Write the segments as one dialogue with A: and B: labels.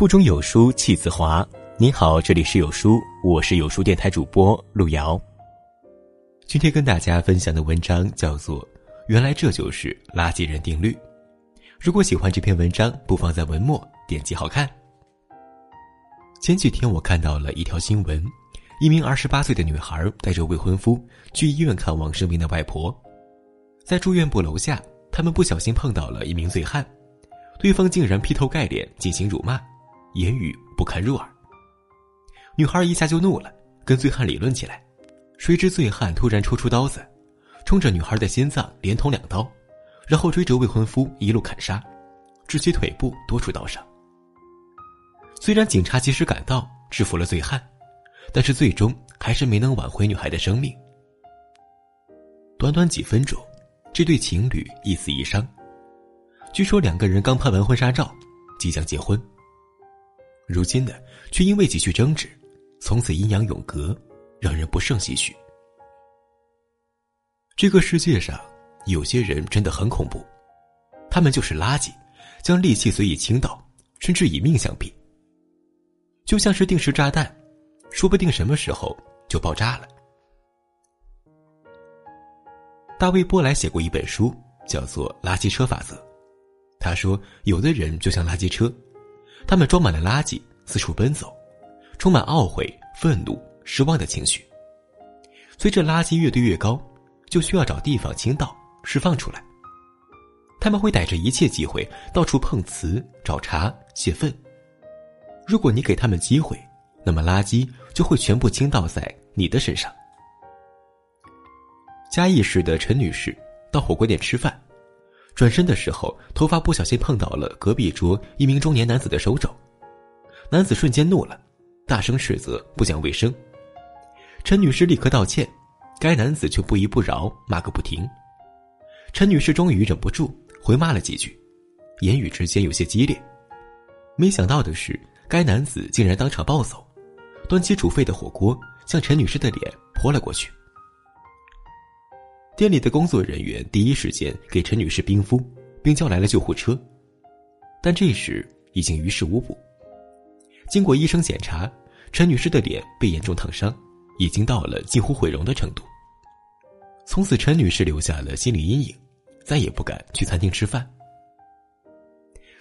A: 腹中有书气自华。你好，这里是有书，我是有书电台主播路遥。今天跟大家分享的文章叫做《原来这就是垃圾人定律》。如果喜欢这篇文章，不妨在文末点击好看。前几天我看到了一条新闻，一名二十八岁的女孩带着未婚夫去医院看望生病的外婆，在住院部楼下，他们不小心碰到了一名醉汉，对方竟然劈头盖脸进行辱骂。言语不堪入耳，女孩一下就怒了，跟醉汉理论起来。谁知醉汉突然抽出刀子，冲着女孩的心脏连捅两刀，然后追着未婚夫一路砍杀，致其腿部多处刀伤。虽然警察及时赶到制服了醉汉，但是最终还是没能挽回女孩的生命。短短几分钟，这对情侣一死一伤。据说两个人刚拍完婚纱照，即将结婚。如今的却因为几句争执，从此阴阳永隔，让人不胜唏嘘。这个世界上有些人真的很恐怖，他们就是垃圾，将利器随意倾倒，甚至以命相逼。就像是定时炸弹，说不定什么时候就爆炸了。大卫波莱写过一本书，叫做《垃圾车法则》，他说，有的人就像垃圾车。他们装满了垃圾，四处奔走，充满懊悔、愤怒、失望的情绪。随着垃圾越堆越高，就需要找地方倾倒、释放出来。他们会逮着一切机会到处碰瓷、找茬、泄愤。如果你给他们机会，那么垃圾就会全部倾倒在你的身上。嘉义市的陈女士到火锅店吃饭。转身的时候，头发不小心碰到了隔壁桌一名中年男子的手肘，男子瞬间怒了，大声斥责不讲卫生。陈女士立刻道歉，该男子却不依不饶，骂个不停。陈女士终于忍不住回骂了几句，言语之间有些激烈。没想到的是，该男子竟然当场暴走，端起煮沸的火锅向陈女士的脸泼了过去。店里的工作人员第一时间给陈女士冰敷，并叫来了救护车，但这时已经于事无补。经过医生检查，陈女士的脸被严重烫伤，已经到了近乎毁容的程度。从此，陈女士留下了心理阴影，再也不敢去餐厅吃饭。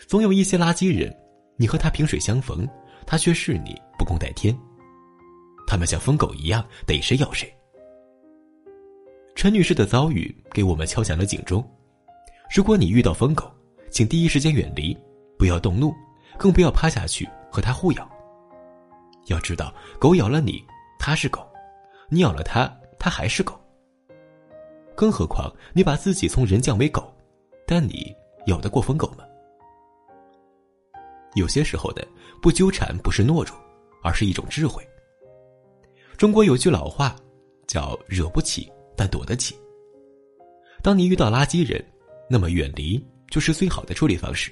A: 总有一些垃圾人，你和他萍水相逢，他却视你不共戴天。他们像疯狗一样，逮谁咬谁。陈女士的遭遇给我们敲响了警钟：如果你遇到疯狗，请第一时间远离，不要动怒，更不要趴下去和它互咬。要知道，狗咬了你，它是狗；你咬了它，它还是狗。更何况，你把自己从人降为狗，但你咬得过疯狗吗？有些时候的不纠缠不是懦弱，而是一种智慧。中国有句老话，叫“惹不起”。但躲得起。当你遇到垃圾人，那么远离就是最好的处理方式。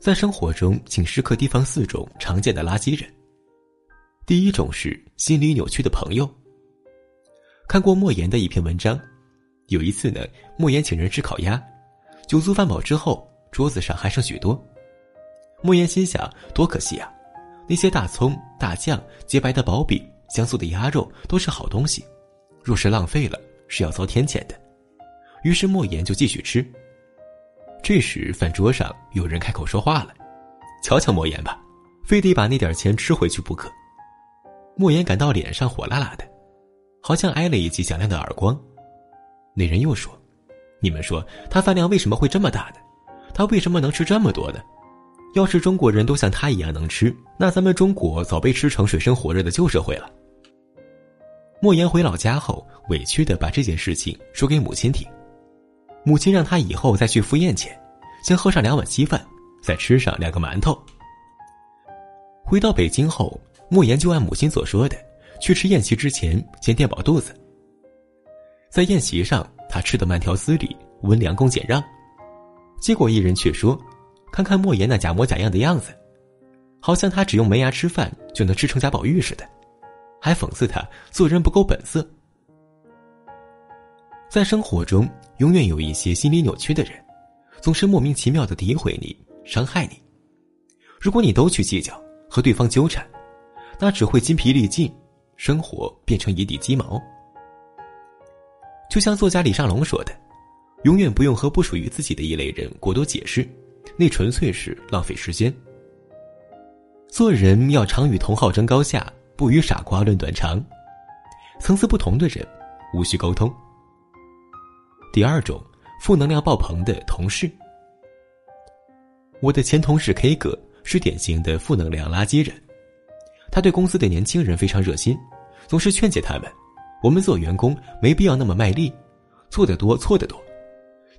A: 在生活中，请时刻提防四种常见的垃圾人。第一种是心理扭曲的朋友。看过莫言的一篇文章，有一次呢，莫言请人吃烤鸭，酒足饭饱之后，桌子上还剩许多。莫言心想：多可惜啊！那些大葱、大酱、洁白的薄饼、香酥的鸭肉都是好东西。若是浪费了，是要遭天谴的。于是莫言就继续吃。这时饭桌上有人开口说话了：“瞧瞧莫言吧，非得把那点钱吃回去不可。”莫言感到脸上火辣辣的，好像挨了一记响亮的耳光。那人又说：“你们说他饭量为什么会这么大呢？他为什么能吃这么多呢？要是中国人都像他一样能吃，那咱们中国早被吃成水深火热的旧社会了。”莫言回老家后，委屈的把这件事情说给母亲听。母亲让他以后再去赴宴前，先喝上两碗稀饭，再吃上两个馒头。回到北京后，莫言就按母亲所说的，去吃宴席之前先垫饱肚子。在宴席上，他吃的慢条斯理，温良恭俭让。结果一人却说：“看看莫言那假模假样的样子，好像他只用门牙吃饭就能吃成贾宝玉似的。”还讽刺他做人不够本色。在生活中，永远有一些心理扭曲的人，总是莫名其妙的诋毁你、伤害你。如果你都去计较和对方纠缠，那只会筋疲力尽，生活变成一地鸡毛。就像作家李尚龙说的：“永远不用和不属于自己的一类人过多解释，那纯粹是浪费时间。做人要常与同好争高下，不与傻瓜论短长。层次不同的人，无需沟通。”第二种，负能量爆棚的同事。我的前同事 K 哥是典型的负能量垃圾人，他对公司的年轻人非常热心，总是劝解他们：我们做员工没必要那么卖力，做得多错得多，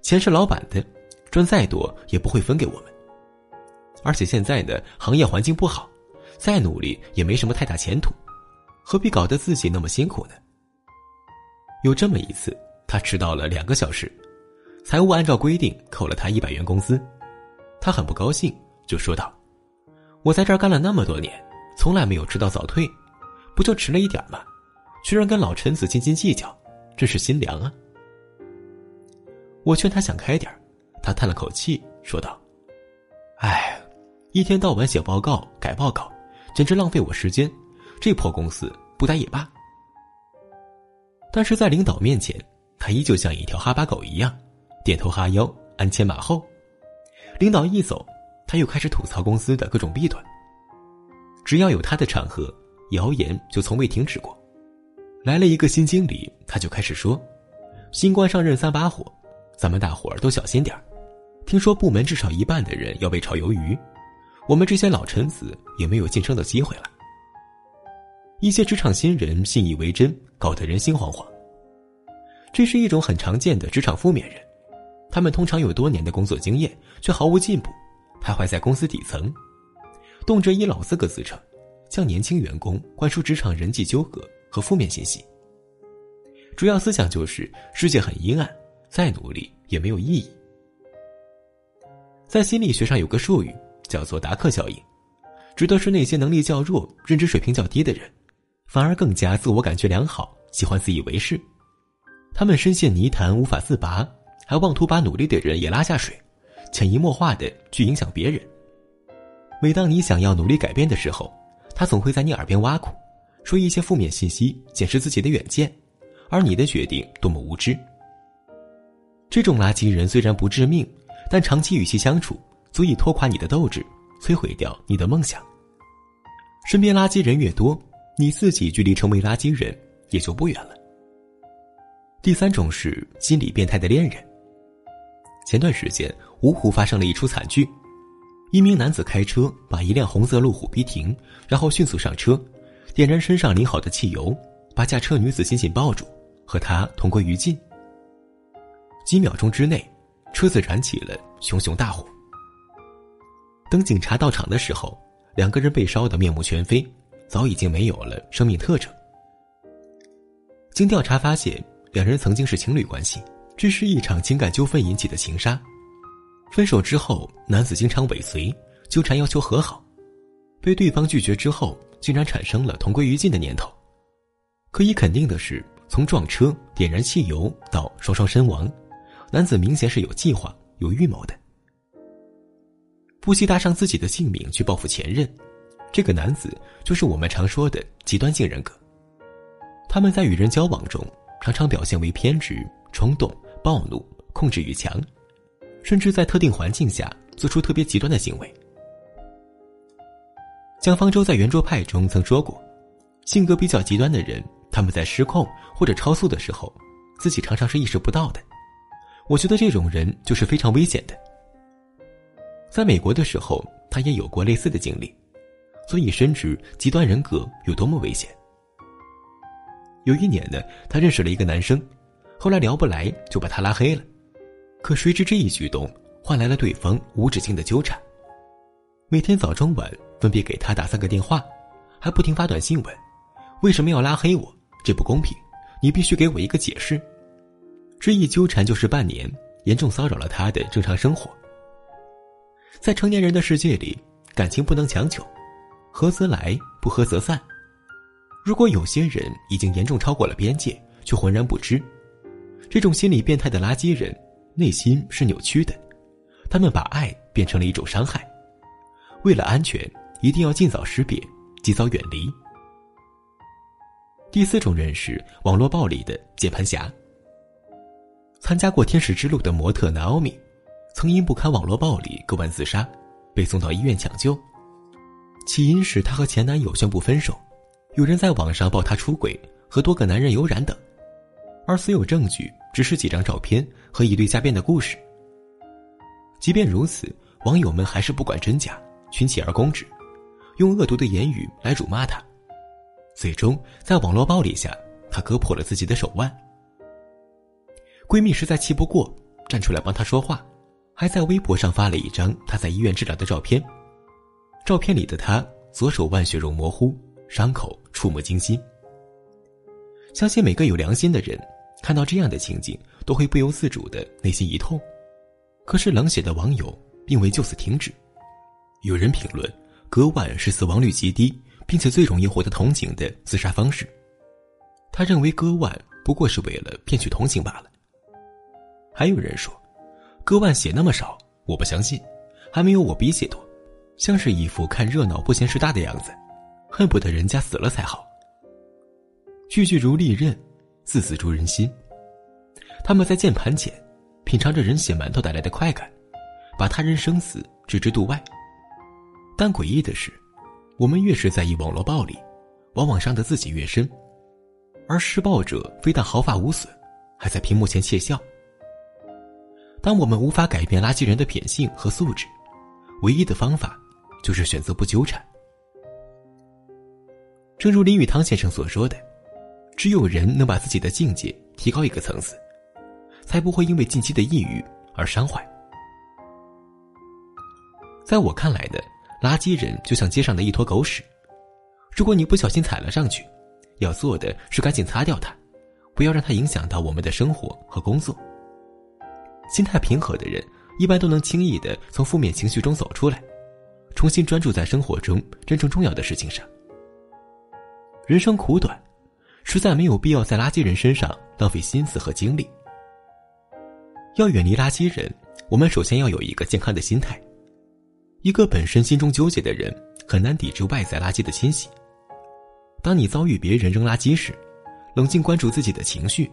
A: 钱是老板的，赚再多也不会分给我们。而且现在的行业环境不好，再努力也没什么太大前途，何必搞得自己那么辛苦呢？有这么一次，他迟到了两个小时，财务按照规定扣了他一百元工资。他很不高兴，就说道：“我在这儿干了那么多年，从来没有迟到早退，不就迟了一点吗？居然跟老臣子斤斤计较，真是心凉啊！”我劝他想开点他叹了口气说道：“哎，一天到晚写报告、改报告，简直浪费我时间。这破公司不待也罢。”但是在领导面前，他依旧像一条哈巴狗一样，点头哈腰，鞍前马后。领导一走，他又开始吐槽公司的各种弊端。只要有他的场合，谣言就从未停止过。来了一个新经理，他就开始说：“新官上任三把火，咱们大伙儿都小心点儿。听说部门至少一半的人要被炒鱿鱼，我们这些老臣子也没有晋升的机会了。”一些职场新人信以为真，搞得人心惶惶。这是一种很常见的职场负面人。他们通常有多年的工作经验，却毫无进步，徘徊在公司底层，动辄以“老四个”自称，向年轻员工灌输职场人际纠葛和负面信息。主要思想就是世界很阴暗，再努力也没有意义。在心理学上有个术语叫做“达克效应”，指的是那些能力较弱、认知水平较低的人，反而更加自我感觉良好，喜欢自以为是，他们深陷泥潭无法自拔。还妄图把努力的人也拉下水，潜移默化的去影响别人。每当你想要努力改变的时候，他总会在你耳边挖苦，说一些负面信息，显示自己的远见，而你的决定多么无知。这种垃圾人虽然不致命，但长期与其相处，足以拖垮你的斗志，摧毁掉你的梦想。身边垃圾人越多，你自己距离成为垃圾人也就不远了。第三种是心理变态的恋人。前段时间，芜湖发生了一出惨剧：一名男子开车把一辆红色路虎逼停，然后迅速上车，点燃身上淋好的汽油，把驾车女子紧紧抱住，和她同归于尽。几秒钟之内，车子燃起了熊熊大火。等警察到场的时候，两个人被烧得面目全非，早已经没有了生命特征。经调查发现，两人曾经是情侣关系。这是一场情感纠纷引起的情杀，分手之后，男子经常尾随、纠缠，要求和好，被对方拒绝之后，竟然产生了同归于尽的念头。可以肯定的是，从撞车、点燃汽油到双双身亡，男子明显是有计划、有预谋的，不惜搭上自己的性命去报复前任。这个男子就是我们常说的极端性人格，他们在与人交往中，常常表现为偏执、冲动。暴怒、控制欲强，甚至在特定环境下做出特别极端的行为。蒋方舟在圆桌派中曾说过，性格比较极端的人，他们在失控或者超速的时候，自己常常是意识不到的。我觉得这种人就是非常危险的。在美国的时候，他也有过类似的经历，所以深知极端人格有多么危险。有一年呢，他认识了一个男生。后来聊不来，就把他拉黑了。可谁知这一举动换来了对方无止境的纠缠，每天早中晚分别给他打三个电话，还不停发短信问：“为什么要拉黑我？这不公平！你必须给我一个解释。”这一纠缠就是半年，严重骚扰了他的正常生活。在成年人的世界里，感情不能强求，合则来，不合则散。如果有些人已经严重超过了边界，却浑然不知。这种心理变态的垃圾人，内心是扭曲的，他们把爱变成了一种伤害。为了安全，一定要尽早识别，及早远离。第四种人是网络暴力的键盘侠。参加过《天使之路》的模特南奥米，曾因不堪网络暴力割腕自杀，被送到医院抢救。起因是她和前男友宣布分手，有人在网上爆她出轨和多个男人有染等，而所有证据只是几张照片和一堆瞎编的故事。即便如此，网友们还是不管真假，群起而攻之，用恶毒的言语来辱骂她。最终，在网络暴力下，她割破了自己的手腕。闺蜜实在气不过，站出来帮她说话，还在微博上发了一张他在医院治疗的照片。照片里的他，左手腕血肉模糊，伤口触目惊心。相信每个有良心的人，看到这样的情景，都会不由自主的内心一痛。可是冷血的网友并未就此停止，有人评论割腕是死亡率极低，并且最容易获得同情的自杀方式。他认为割腕不过是为了骗取同情罢了。还有人说，割腕血那么少，我不相信，还没有我鼻血多，像是一副看热闹不嫌事大的样子，恨不得人家死了才好。句句如利刃，字字诛人心。他们在键盘前。品尝着人血馒头带来的快感，把他人生死置之度外。但诡异的是，我们越是在意网络暴力，往往伤得自己越深，而施暴者非但毫发无损，还在屏幕前窃笑。当我们无法改变垃圾人的品性和素质，唯一的方法就是选择不纠缠。正如林语堂先生所说的：“只有人能把自己的境界提高一个层次。”才不会因为近期的抑郁而伤怀。在我看来的垃圾人就像街上的一坨狗屎，如果你不小心踩了上去，要做的是赶紧擦掉它，不要让它影响到我们的生活和工作。心态平和的人一般都能轻易的从负面情绪中走出来，重新专注在生活中真正重要的事情上。人生苦短，实在没有必要在垃圾人身上浪费心思和精力。要远离垃圾人，我们首先要有一个健康的心态。一个本身心中纠结的人，很难抵制外在垃圾的侵袭。当你遭遇别人扔垃圾时，冷静关注自己的情绪，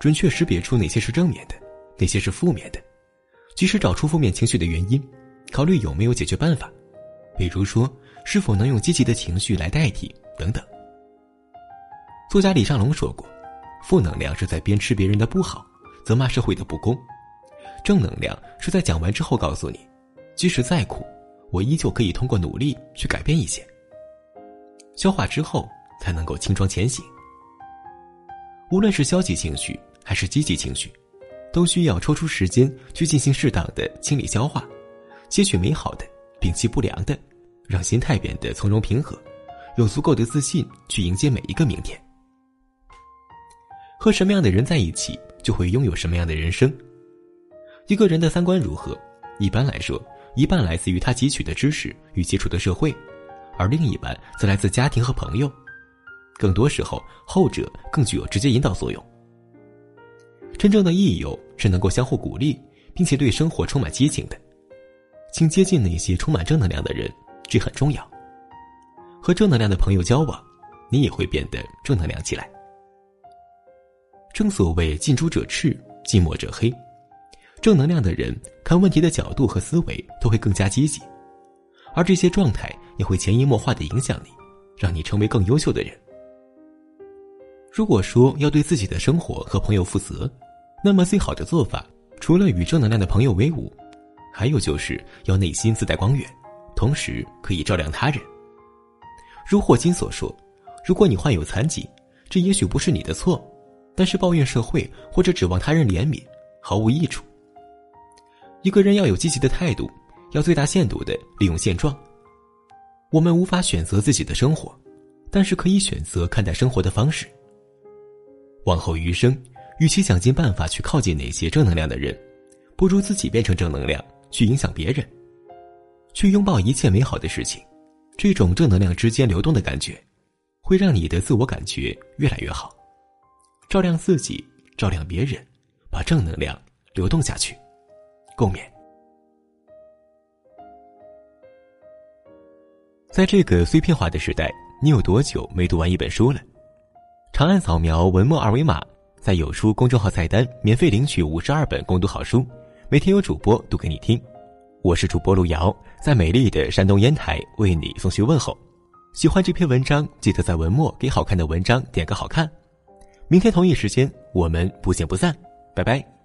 A: 准确识别出哪些是正面的，那些是负面的，及时找出负面情绪的原因，考虑有没有解决办法，比如说是否能用积极的情绪来代替等等。作家李尚龙说过：“负能量是在鞭笞别人的不好，责骂社会的不公。”正能量是在讲完之后告诉你，即使再苦，我依旧可以通过努力去改变一些。消化之后才能够轻装前行。无论是消极情绪还是积极情绪，都需要抽出时间去进行适当的清理消化，吸取美好的，摒弃不良的，让心态变得从容平和，有足够的自信去迎接每一个明天。和什么样的人在一起，就会拥有什么样的人生。一个人的三观如何，一般来说，一半来自于他汲取的知识与接触的社会，而另一半则来自家庭和朋友。更多时候，后者更具有直接引导作用。真正的益友是能够相互鼓励，并且对生活充满激情的。请接近那些充满正能量的人，这很重要。和正能量的朋友交往，你也会变得正能量起来。正所谓近朱者赤，近墨者黑。正能量的人看问题的角度和思维都会更加积极，而这些状态也会潜移默化的影响你，让你成为更优秀的人。如果说要对自己的生活和朋友负责，那么最好的做法，除了与正能量的朋友为伍，还有就是要内心自带光源，同时可以照亮他人。如霍金所说：“如果你患有残疾，这也许不是你的错，但是抱怨社会或者指望他人怜悯，毫无益处。”一个人要有积极的态度，要最大限度的利用现状。我们无法选择自己的生活，但是可以选择看待生活的方式。往后余生，与其想尽办法去靠近那些正能量的人，不如自己变成正能量，去影响别人，去拥抱一切美好的事情。这种正能量之间流动的感觉，会让你的自我感觉越来越好，照亮自己，照亮别人，把正能量流动下去。共勉。在这个碎片化的时代，你有多久没读完一本书了？长按扫描文末二维码，在有书公众号菜单免费领取五十二本共读好书，每天有主播读给你听。我是主播路遥，在美丽的山东烟台为你送去问候。喜欢这篇文章，记得在文末给好看的文章点个好看。明天同一时间，我们不见不散，拜拜。